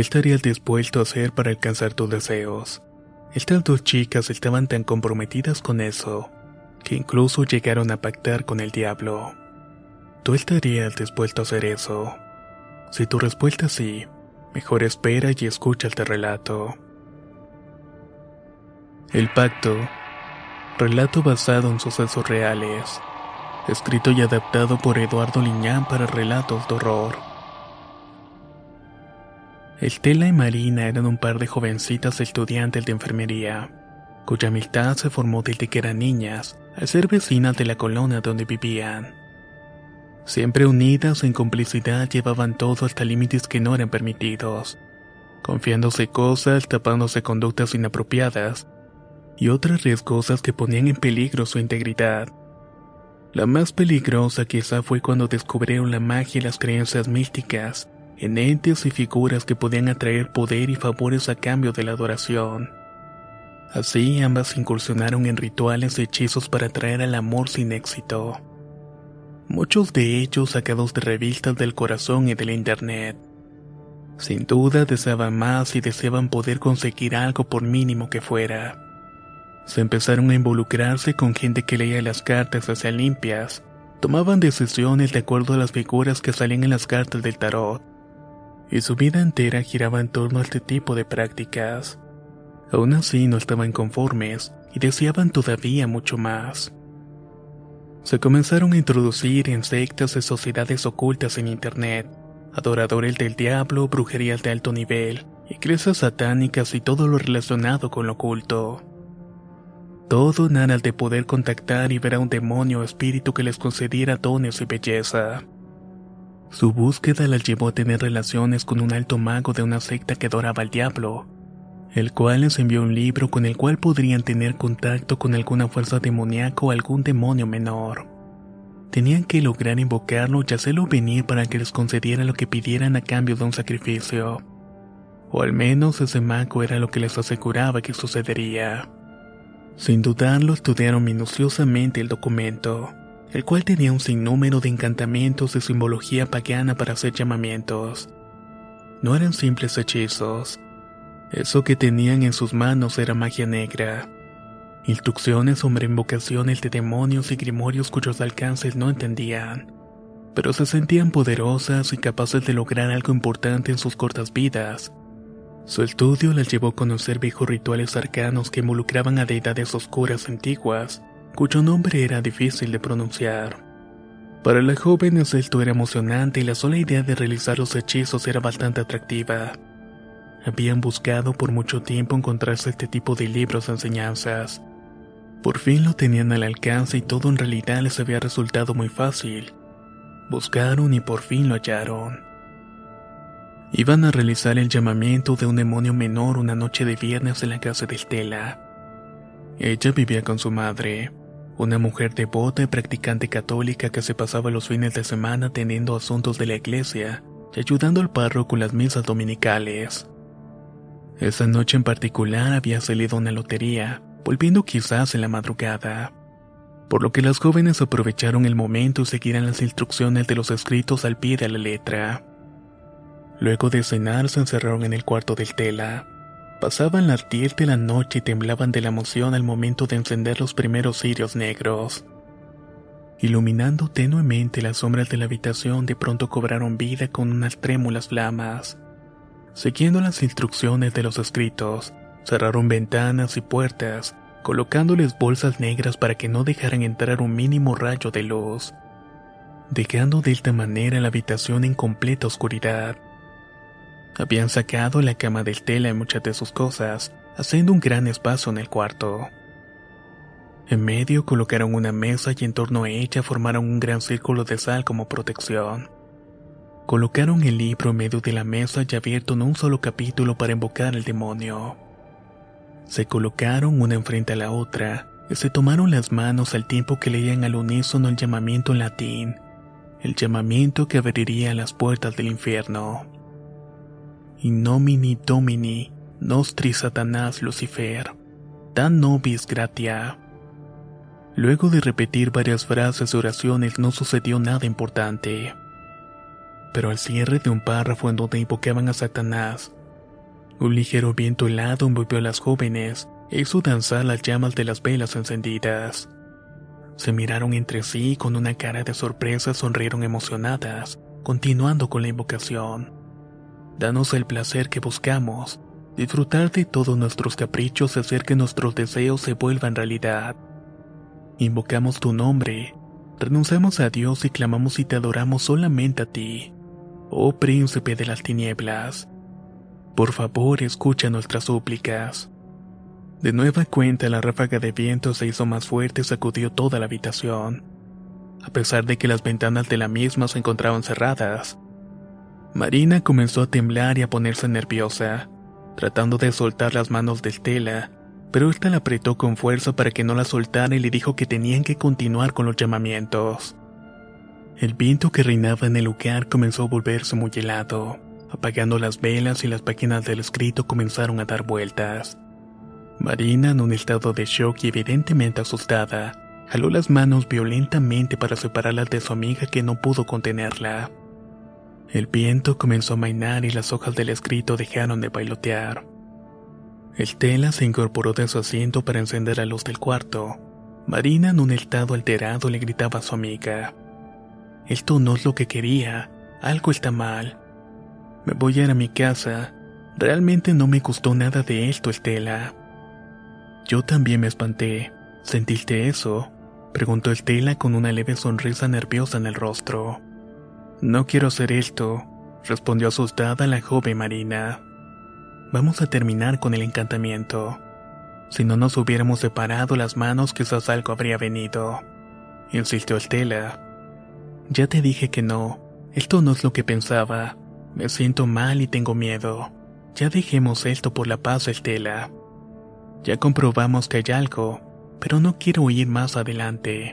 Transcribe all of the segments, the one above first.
¿Qué estarías dispuesto a hacer para alcanzar tus deseos? Estas dos chicas estaban tan comprometidas con eso, que incluso llegaron a pactar con el diablo. ¿Tú estarías dispuesto a hacer eso? Si tu respuesta es sí, mejor espera y escucha este relato. El Pacto, relato basado en sucesos reales, escrito y adaptado por Eduardo Liñán para relatos de horror. Estela y Marina eran un par de jovencitas estudiantes de enfermería, cuya amistad se formó desde que eran niñas, al ser vecinas de la colonia donde vivían. Siempre unidas en complicidad llevaban todo hasta límites que no eran permitidos, confiándose cosas, tapándose conductas inapropiadas y otras riesgosas que ponían en peligro su integridad. La más peligrosa quizá fue cuando descubrieron la magia y las creencias místicas en entes y figuras que podían atraer poder y favores a cambio de la adoración. Así ambas incursionaron en rituales y hechizos para atraer al amor sin éxito. Muchos de ellos sacados de revistas del corazón y de la internet. Sin duda deseaban más y deseaban poder conseguir algo por mínimo que fuera. Se empezaron a involucrarse con gente que leía las cartas hacia limpias, tomaban decisiones de acuerdo a las figuras que salían en las cartas del tarot y su vida entera giraba en torno a este tipo de prácticas. Aún así no estaban conformes y deseaban todavía mucho más. Se comenzaron a introducir en sectas de sociedades ocultas en Internet, adoradores del diablo, brujerías de alto nivel, iglesias satánicas y todo lo relacionado con lo oculto. Todo en aras de poder contactar y ver a un demonio o espíritu que les concediera dones y belleza. Su búsqueda las llevó a tener relaciones con un alto mago de una secta que adoraba al diablo, el cual les envió un libro con el cual podrían tener contacto con alguna fuerza demoníaca o algún demonio menor. Tenían que lograr invocarlo y hacerlo venir para que les concediera lo que pidieran a cambio de un sacrificio. O al menos ese mago era lo que les aseguraba que sucedería. Sin dudarlo, estudiaron minuciosamente el documento el cual tenía un sinnúmero de encantamientos y simbología pagana para hacer llamamientos. No eran simples hechizos. Eso que tenían en sus manos era magia negra. Instrucciones sobre invocaciones de demonios y grimorios cuyos alcances no entendían, pero se sentían poderosas y capaces de lograr algo importante en sus cortas vidas. Su estudio las llevó a conocer viejos rituales arcanos que involucraban a deidades oscuras antiguas cuyo nombre era difícil de pronunciar. Para las jóvenes esto era emocionante y la sola idea de realizar los hechizos era bastante atractiva. Habían buscado por mucho tiempo encontrarse este tipo de libros de enseñanzas. Por fin lo tenían al alcance y todo en realidad les había resultado muy fácil. Buscaron y por fin lo hallaron. Iban a realizar el llamamiento de un demonio menor una noche de viernes en la casa de Estela. Ella vivía con su madre una mujer devota y practicante católica que se pasaba los fines de semana teniendo asuntos de la iglesia y ayudando al párroco con las misas dominicales. Esa noche en particular había salido una lotería, volviendo quizás en la madrugada, por lo que las jóvenes aprovecharon el momento y seguirán las instrucciones de los escritos al pie de la letra. Luego de cenar se encerraron en el cuarto del tela. Pasaban las 10 de la noche y temblaban de la emoción al momento de encender los primeros cirios negros. Iluminando tenuemente las sombras de la habitación, de pronto cobraron vida con unas trémulas flamas. Siguiendo las instrucciones de los escritos, cerraron ventanas y puertas colocándoles bolsas negras para que no dejaran entrar un mínimo rayo de luz, dejando de esta manera la habitación en completa oscuridad. Habían sacado la cama del tela y muchas de sus cosas, haciendo un gran espacio en el cuarto. En medio colocaron una mesa y en torno a ella formaron un gran círculo de sal como protección. Colocaron el libro en medio de la mesa y abierto en un solo capítulo para invocar al demonio. Se colocaron una enfrente a la otra y se tomaron las manos al tiempo que leían al unísono el llamamiento en latín, el llamamiento que abriría las puertas del infierno. In nomini domini, nostri satanás Lucifer, dan nobis gratia. Luego de repetir varias frases de oraciones no sucedió nada importante. Pero al cierre de un párrafo en donde invocaban a Satanás, un ligero viento helado envolvió a las jóvenes e hizo danzar las llamas de las velas encendidas. Se miraron entre sí y con una cara de sorpresa sonrieron emocionadas, continuando con la invocación. Danos el placer que buscamos, disfrutar de todos nuestros caprichos y hacer que nuestros deseos se vuelvan realidad. Invocamos tu nombre, renunciamos a Dios y clamamos y te adoramos solamente a ti, oh príncipe de las tinieblas. Por favor, escucha nuestras súplicas. De nueva cuenta, la ráfaga de viento se hizo más fuerte y sacudió toda la habitación. A pesar de que las ventanas de la misma se encontraban cerradas, Marina comenzó a temblar y a ponerse nerviosa, tratando de soltar las manos de Estela, pero ésta la apretó con fuerza para que no la soltara y le dijo que tenían que continuar con los llamamientos. El viento que reinaba en el lugar comenzó a volverse muy helado. Apagando las velas y las páginas del escrito comenzaron a dar vueltas. Marina, en un estado de shock y evidentemente asustada, jaló las manos violentamente para separarlas de su amiga que no pudo contenerla. El viento comenzó a mainar y las hojas del escrito dejaron de bailotear. Estela se incorporó de su asiento para encender la luz del cuarto. Marina, en un estado alterado, le gritaba a su amiga. Esto no es lo que quería, algo está mal. Me voy a ir a mi casa. Realmente no me gustó nada de esto, Estela. Yo también me espanté. ¿Sentiste eso? Preguntó Estela con una leve sonrisa nerviosa en el rostro. No quiero hacer esto, respondió asustada la joven Marina. Vamos a terminar con el encantamiento. Si no nos hubiéramos separado las manos, quizás algo habría venido. Insistió Estela. Ya te dije que no. Esto no es lo que pensaba. Me siento mal y tengo miedo. Ya dejemos esto por la paz, Estela. Ya comprobamos que hay algo, pero no quiero ir más adelante.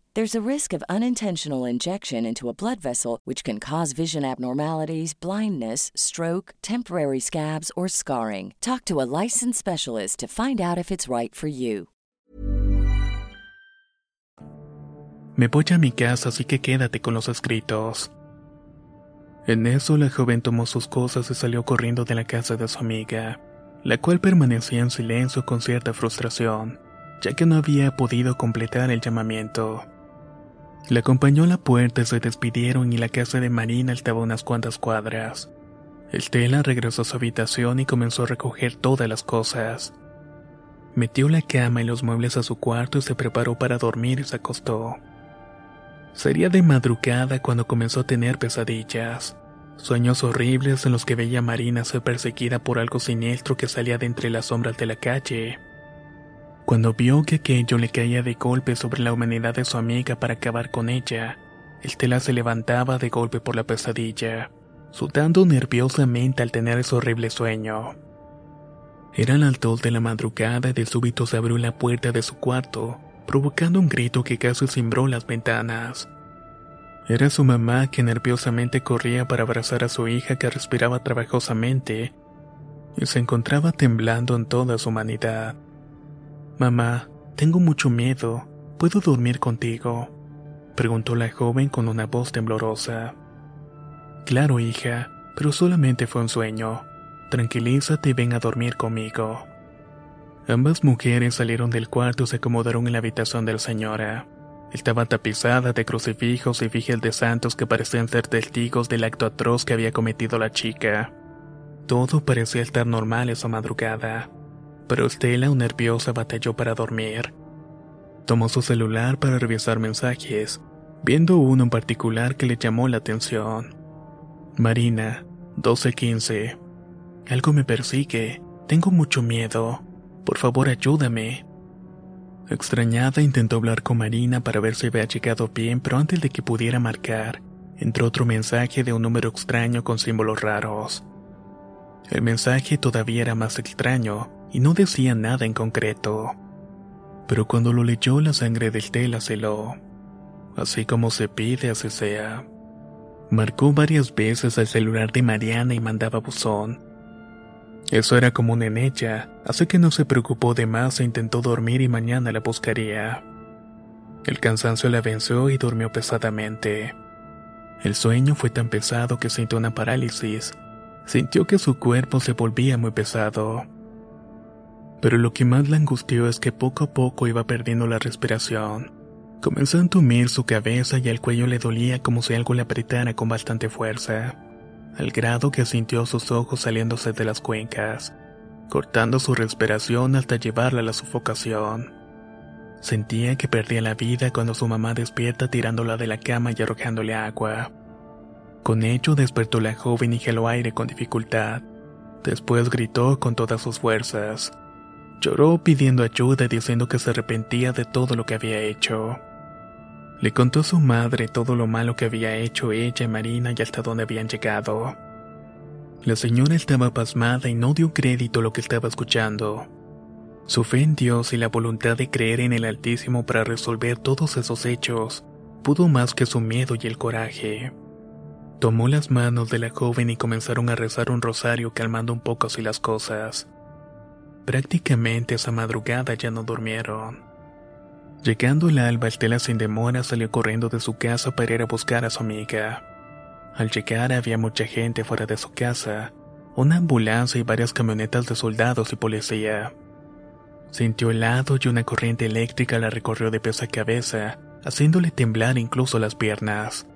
There's a risk of unintentional injection into a blood vessel, which can cause vision abnormalities, blindness, stroke, temporary scabs, or scarring. Talk to a licensed specialist to find out if it's right for you. Me voy a mi casa, así que quédate con los escritos. En eso la joven tomó sus cosas y salió corriendo de la casa de su amiga, la cual permanecía en silencio con cierta frustración, ya que no había podido completar el llamamiento. Le acompañó a la puerta se despidieron y la casa de Marina estaba unas cuantas cuadras. Estela regresó a su habitación y comenzó a recoger todas las cosas. Metió la cama y los muebles a su cuarto y se preparó para dormir y se acostó. Sería de madrugada cuando comenzó a tener pesadillas, sueños horribles en los que veía a Marina ser perseguida por algo siniestro que salía de entre las sombras de la calle. Cuando vio que aquello le caía de golpe sobre la humanidad de su amiga para acabar con ella, Estela se levantaba de golpe por la pesadilla, sudando nerviosamente al tener ese horrible sueño. Era el alto de la madrugada y de súbito se abrió la puerta de su cuarto, provocando un grito que casi cimbró las ventanas. Era su mamá que nerviosamente corría para abrazar a su hija que respiraba trabajosamente y se encontraba temblando en toda su humanidad. Mamá, tengo mucho miedo. ¿Puedo dormir contigo? preguntó la joven con una voz temblorosa. Claro, hija, pero solamente fue un sueño. Tranquilízate y ven a dormir conmigo. Ambas mujeres salieron del cuarto y se acomodaron en la habitación de la señora. Estaba tapizada de crucifijos y vigias de santos que parecían ser testigos del acto atroz que había cometido la chica. Todo parecía estar normal esa madrugada, pero Estela, nerviosa, batalló para dormir. Tomó su celular para revisar mensajes, viendo uno en particular que le llamó la atención. Marina, 1215. Algo me persigue. Tengo mucho miedo. Por favor, ayúdame. Extrañada intentó hablar con Marina para ver si había llegado bien, pero antes de que pudiera marcar, entró otro mensaje de un número extraño con símbolos raros. El mensaje todavía era más extraño y no decía nada en concreto. Pero cuando lo leyó la sangre del tela se lo... Así como se pide, así sea. Marcó varias veces al celular de Mariana y mandaba buzón. Eso era común en ella, así que no se preocupó de más e intentó dormir y mañana la buscaría. El cansancio la venció y durmió pesadamente. El sueño fue tan pesado que sintió una parálisis. Sintió que su cuerpo se volvía muy pesado. Pero lo que más la angustió es que poco a poco iba perdiendo la respiración. Comenzó a entumir su cabeza y el cuello le dolía como si algo le apretara con bastante fuerza al grado que sintió sus ojos saliéndose de las cuencas, cortando su respiración hasta llevarla a la sufocación. Sentía que perdía la vida cuando su mamá despierta tirándola de la cama y arrojándole agua. Con ello despertó la joven y geló aire con dificultad. Después gritó con todas sus fuerzas. Lloró pidiendo ayuda y diciendo que se arrepentía de todo lo que había hecho. Le contó a su madre todo lo malo que había hecho ella y Marina y hasta dónde habían llegado. La señora estaba pasmada y no dio crédito a lo que estaba escuchando. Su fe en Dios y la voluntad de creer en el Altísimo para resolver todos esos hechos pudo más que su miedo y el coraje. Tomó las manos de la joven y comenzaron a rezar un rosario calmando un poco así las cosas. Prácticamente esa madrugada ya no durmieron. Llegando el alba, Estela sin demora salió corriendo de su casa para ir a buscar a su amiga. Al llegar había mucha gente fuera de su casa, una ambulancia y varias camionetas de soldados y policía. Sintió helado y una corriente eléctrica la recorrió de pies a cabeza, haciéndole temblar incluso las piernas.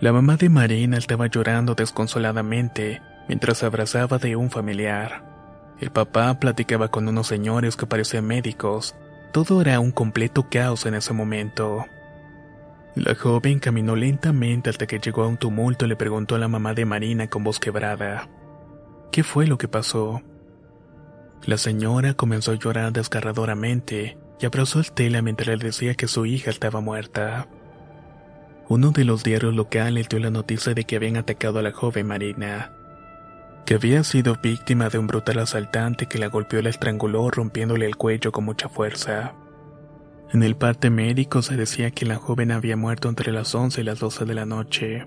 La mamá de Marina estaba llorando desconsoladamente mientras abrazaba de un familiar. El papá platicaba con unos señores que parecían médicos todo era un completo caos en ese momento. La joven caminó lentamente hasta que llegó a un tumulto y le preguntó a la mamá de Marina con voz quebrada. ¿Qué fue lo que pasó? La señora comenzó a llorar desgarradoramente y abrazó a Estela mientras le decía que su hija estaba muerta. Uno de los diarios locales dio la noticia de que habían atacado a la joven Marina que había sido víctima de un brutal asaltante que la golpeó y la estranguló rompiéndole el cuello con mucha fuerza. En el parte médico se decía que la joven había muerto entre las 11 y las 12 de la noche.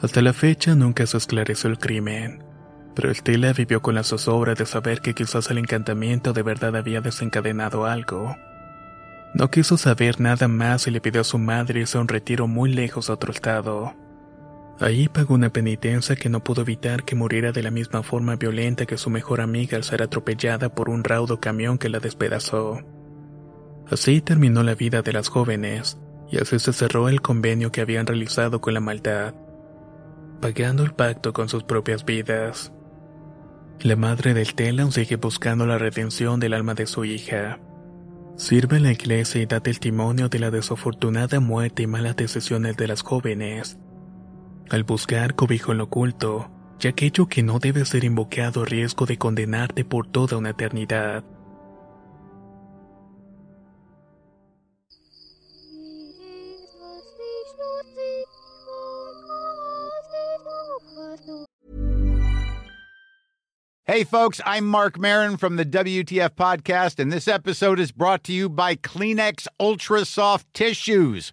Hasta la fecha nunca se esclareció el crimen, pero Estela vivió con la zozobra de saber que quizás el encantamiento de verdad había desencadenado algo. No quiso saber nada más y le pidió a su madre irse a un retiro muy lejos a otro estado. Ahí pagó una penitencia que no pudo evitar que muriera de la misma forma violenta que su mejor amiga al ser atropellada por un raudo camión que la despedazó. Así terminó la vida de las jóvenes, y así se cerró el convenio que habían realizado con la maldad. pagando el pacto con sus propias vidas. La madre del Telan sigue buscando la redención del alma de su hija. Sirve en la iglesia y da testimonio de la desafortunada muerte y malas decisiones de las jóvenes. Al buscar cobijo en lo oculto, y aquello que no debe ser invocado riesgo de condenarte por toda una eternidad. Hey, folks, I'm Mark Marin from the WTF Podcast, and this episode is brought to you by Kleenex Ultra Soft Tissues,